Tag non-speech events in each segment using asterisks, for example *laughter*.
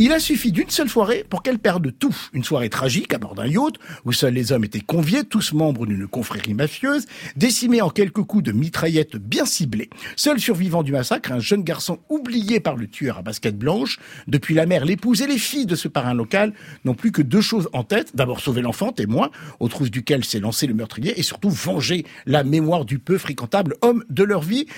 Il a suffi d'une seule soirée pour qu'elle perde tout. Une soirée tragique à bord d'un yacht où seuls les hommes étaient conviés, tous membres d'une confrérie mafieuse, décimés en quelques coups de mitraillette bien ciblés. Seul survivant du massacre, un jeune garçon oublié par le tueur à basket blanche. Depuis la mère, l'épouse et les filles de ce parrain local n'ont plus que deux choses en tête. D'abord sauver l'enfant, témoin, aux trousses duquel s'est lancé le meurtrier, et surtout venger la mémoire du peu fréquentable homme de leur vie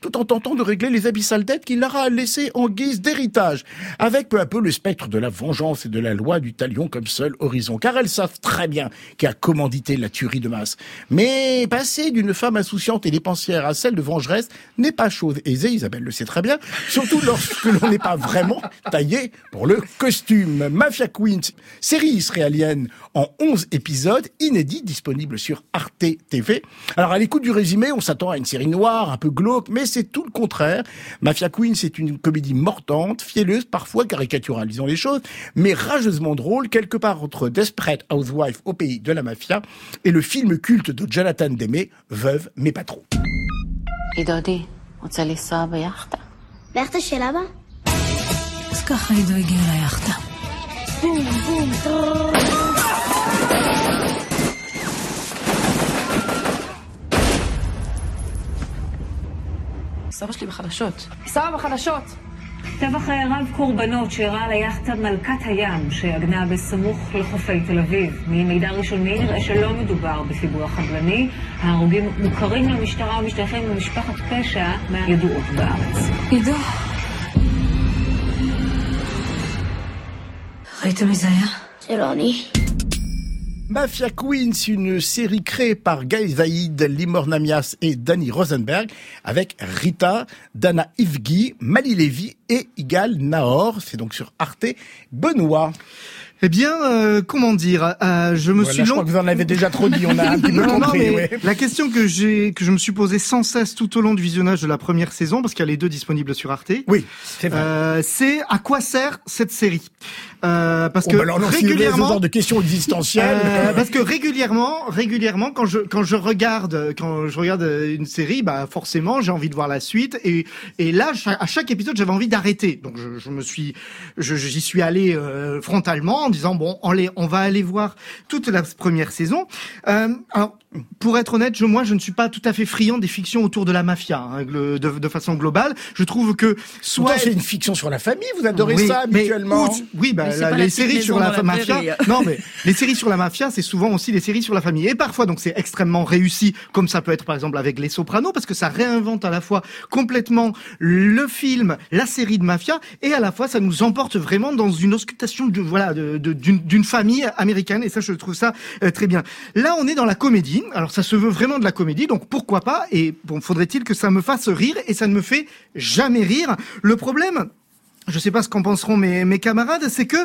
tout en tentant de régler les abyssales dettes qu'il leur a laissées en guise d'héritage, avec peu à peu le spectre de la vengeance et de la loi du talion comme seul horizon, car elles savent très bien qui a commandité la tuerie de masse. Mais passer d'une femme insouciante et dépensière à celle de vengeresse n'est pas chose aisée, Isabelle le sait très bien, surtout lorsque l'on n'est pas vraiment taillé pour le costume. Mafia Queens, série israélienne en 11 épisodes, inédits, disponible sur Arte TV. Alors à l'écoute du résumé, on s'attend à une série noire, un peu glauque, mais c'est tout le contraire. Mafia Queen, c'est une comédie mordante, fielleuse, parfois caricaturale, disons les choses, mais rageusement drôle, quelque part entre Desperate Housewife au pays de la mafia et le film culte de Jonathan Demme, Veuve, mais pas trop. סבא שלי בחדשות. סבא בחדשות! טבח רב קורבנות שאירע על היאכטה מלכת הים, שעגנה בסמוך לחופי תל אביב. ממידע ראשוני נראה שלא מדובר בפיגוע חבלני. ההרוגים מוכרים למשטרה ומשתייכים למשפחת פשע מהידועות בארץ. עידו. ראית מי זה היה? זה לא אני. Mafia Queens, une série créée par Gaël Zaïd, Limor Namias et Danny Rosenberg, avec Rita, Dana Ivgi, Mali Levy et Igal Nahor. C'est donc sur Arte. Benoît. Eh bien, euh, comment dire euh, Je me suis Je crois que vous en avez déjà trop dit. On a un *laughs* petit peu compris. La question que j'ai, que je me suis posée sans cesse tout au long du visionnage de la première saison, parce qu'il y a les deux disponibles sur Arte. Oui, c'est vrai. Euh, c'est à quoi sert cette série euh, parce oh, que bah alors, régulièrement, genre de questions existentielles. Euh, parce que régulièrement, régulièrement, quand je quand je regarde quand je regarde une série, bah forcément j'ai envie de voir la suite et et là à chaque épisode j'avais envie d'arrêter. Donc je, je, me suis j'y suis allé euh, frontalement en disant bon on, on va aller voir toute la première saison. Euh, alors pour être honnête, je, moi, je ne suis pas tout à fait friand des fictions autour de la mafia, hein, de, de, façon globale. Je trouve que soit c'est une fiction sur la famille, vous adorez ça habituellement. oui, bah, les séries sur la, mafia. non, mais les séries sur la mafia, c'est souvent aussi les séries sur la famille. Et parfois, donc, c'est extrêmement réussi, comme ça peut être par exemple avec Les Sopranos, parce que ça réinvente à la fois complètement le film, la série de mafia, et à la fois ça nous emporte vraiment dans une auscultation de voilà d'une famille américaine. Et ça, je trouve ça euh, très bien. Là, on est dans la comédie. Alors ça se veut vraiment de la comédie, donc pourquoi pas? Et bon, faudrait-il que ça me fasse rire? Et ça ne me fait jamais rire. Le problème, je ne sais pas ce qu'en penseront mes, camarades, c'est que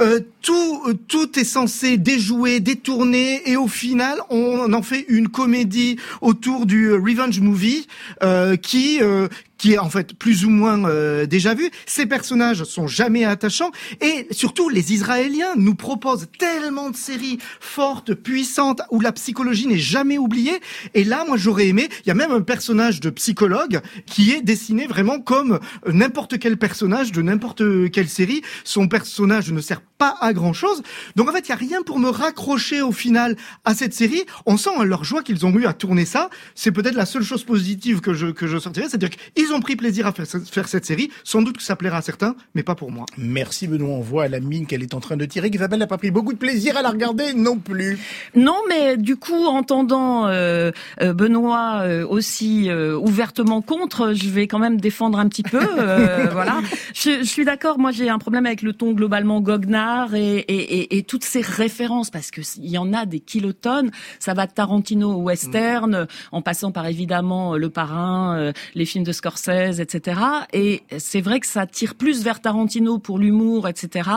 euh, tout tout est censé déjouer, détourner, et au final, on en fait une comédie autour du revenge movie euh, qui euh, qui est en fait plus ou moins euh, déjà vu. Ces personnages sont jamais attachants et surtout les Israéliens nous proposent tellement de séries fortes, puissantes où la psychologie n'est jamais oubliée. Et là, moi, j'aurais aimé. Il y a même un personnage de psychologue qui est dessiné vraiment comme n'importe quel personnage de n'importe quelle série. Son personnage ne sert pas à grand chose. Donc en fait, il y a rien pour me raccrocher au final à cette série. On sent leur joie qu'ils ont eu à tourner ça. C'est peut-être la seule chose positive que je que je sortirais, c'est-à-dire qu'ils ont pris plaisir à faire, faire, cette série. Sans doute que ça plaira à certains, mais pas pour moi. Merci Benoît. On voit à la mine qu'elle est en train de tirer. Isabelle n'a pas pris beaucoup de plaisir à la regarder non plus. Non, mais du coup, entendant euh, euh Benoît euh, aussi euh, ouvertement contre, je vais quand même défendre un petit peu. *laughs* voilà. Je, je suis d'accord. Moi, j'ai un problème avec le ton globalement goguenard et, et, et, et toutes ces références parce que il y en a des kilotonnes. Ça va de Tarantino au western, en passant par évidemment Le Parrain, les films de Scorsese etc. Et c'est vrai que ça tire plus vers Tarantino pour l'humour, etc.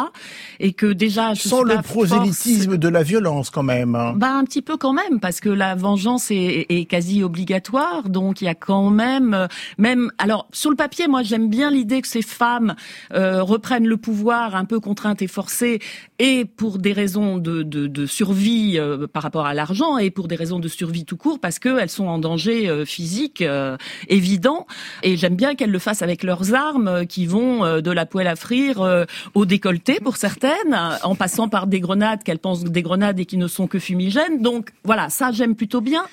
Et que déjà... Je Sans le prosélytisme de la violence quand même. Hein. Bah un petit peu quand même, parce que la vengeance est, est quasi obligatoire. Donc il y a quand même... Euh, même Alors sur le papier, moi j'aime bien l'idée que ces femmes euh, reprennent le pouvoir un peu contraintes et forcées et pour des raisons de, de, de survie euh, par rapport à l'argent et pour des raisons de survie tout court parce qu'elles sont en danger euh, physique euh, évident. Et j'aime bien qu'elles le fassent avec leurs armes qui vont de la poêle à frire au décolleté pour certaines, en passant par des grenades qu'elles pensent des grenades et qui ne sont que fumigènes. Donc voilà, ça j'aime plutôt bien.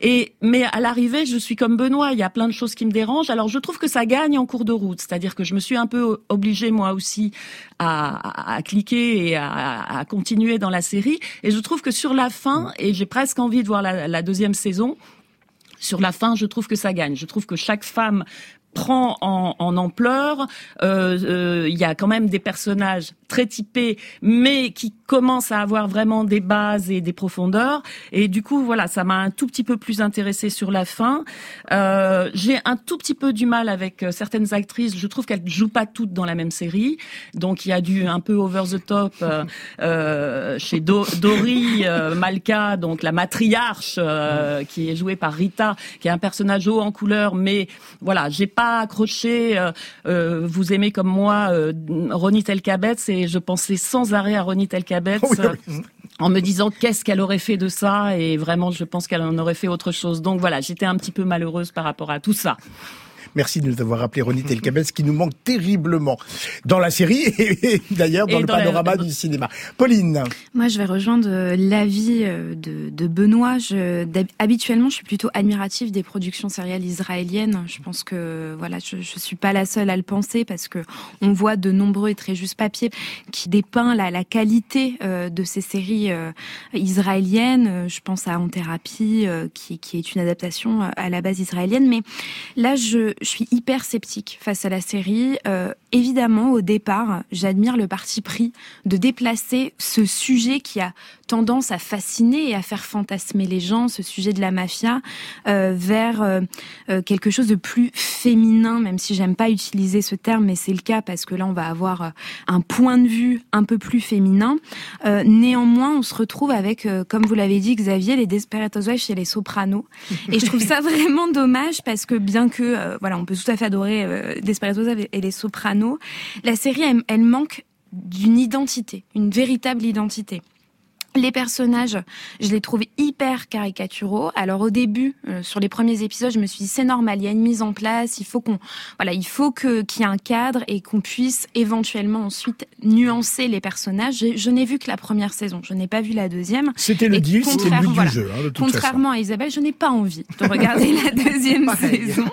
Et mais à l'arrivée, je suis comme Benoît, il y a plein de choses qui me dérangent. Alors je trouve que ça gagne en cours de route, c'est-à-dire que je me suis un peu obligée moi aussi à, cliquer et à, continuer dans la série. Et je trouve que sur la fin, et j'ai presque envie de voir la deuxième saison, sur la fin, je trouve que ça gagne. Je trouve que chaque femme prend en, en ampleur. Euh, euh, il y a quand même des personnages très typés, mais qui commencent à avoir vraiment des bases et des profondeurs. Et du coup, voilà, ça m'a un tout petit peu plus intéressé sur la fin. Euh, J'ai un tout petit peu du mal avec euh, certaines actrices. Je trouve qu'elles jouent pas toutes dans la même série. Donc il y a du un peu over the top euh, euh chez Do Dory Malka, donc la matriarche, qui est jouée par Rita, qui est un personnage haut en couleur, mais voilà, j'ai pas accroché. Euh, euh, vous aimez comme moi euh, Ronnie Telkabetz et je pensais sans arrêt à Ronnie Telkabetz. *laughs* en me disant qu'est-ce qu'elle aurait fait de ça et vraiment je pense qu'elle en aurait fait autre chose. Donc voilà, j'étais un petit peu malheureuse par rapport à tout ça. Merci de nous avoir rappelé Ronnie Telkabetz, qui nous manque terriblement dans la série *laughs* et d'ailleurs dans le panorama du cinéma. Pauline. Moi, je vais rejoindre euh, l'avis euh, de, de Benoît. Je, habituellement, je suis plutôt admirative des productions sérielles israéliennes. Je pense que voilà, je, je suis pas la seule à le penser parce que on voit de nombreux et très justes papiers qui dépeint la, la qualité euh, de ces séries israéliennes. Je pense à En thérapie, qui, qui est une adaptation à la base israélienne. Mais là, je, je suis hyper sceptique face à la série. Euh, évidemment, au départ, j'admire le parti pris de déplacer ce sujet qui a tendance à fasciner et à faire fantasmer les gens, ce sujet de la mafia, euh, vers euh, euh, quelque chose de plus féminin, même si j'aime pas utiliser ce terme, mais c'est le cas parce que là, on va avoir euh, un point de vue un peu plus féminin. Euh, néanmoins, on se retrouve avec, comme vous l'avez dit, Xavier, les Desperate Housewives chez les Sopranos. Et je trouve ça *laughs* vraiment dommage parce que bien que, voilà, on peut tout à fait adorer Housewives et les Sopranos, la série, elle manque d'une identité, une véritable identité. Les personnages, je les trouve hyper caricaturaux. Alors au début, euh, sur les premiers épisodes, je me suis dit c'est normal, il y a une mise en place, il faut qu'on, voilà, il faut que qu'il y ait un cadre et qu'on puisse éventuellement ensuite nuancer les personnages. Je, n'ai vu que la première saison, je n'ai pas vu la deuxième. C'était le deal, c'était le but du jeu. Hein, contrairement à Isabelle, je n'ai pas envie de regarder la *laughs* deuxième saison.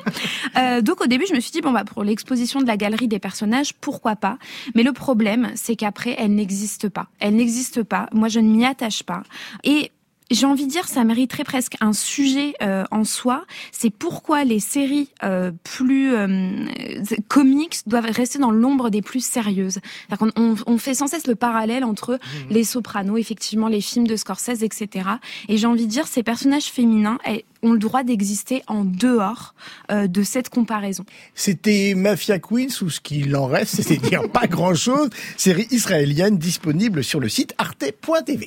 Euh, donc au début, je me suis dit bon bah pour l'exposition de la galerie des personnages, pourquoi pas? Mais le problème, c'est qu'après, elle n'existe pas. Elle n'existe pas. Moi, je ne m'y attache pas. Et j'ai envie de dire, ça mériterait presque un sujet euh, en soi. C'est pourquoi les séries euh, plus euh, comiques doivent rester dans l'ombre des plus sérieuses. On, on, fait sans cesse le parallèle entre mmh. les Sopranos, effectivement, les films de Scorsese, etc. Et j'ai envie de dire, ces personnages féminins ont le droit d'exister en dehors de cette comparaison. C'était Mafia Queens ou ce qu'il en reste, *laughs* c'est-à-dire pas grand-chose. Série israélienne disponible sur le site arte.tv.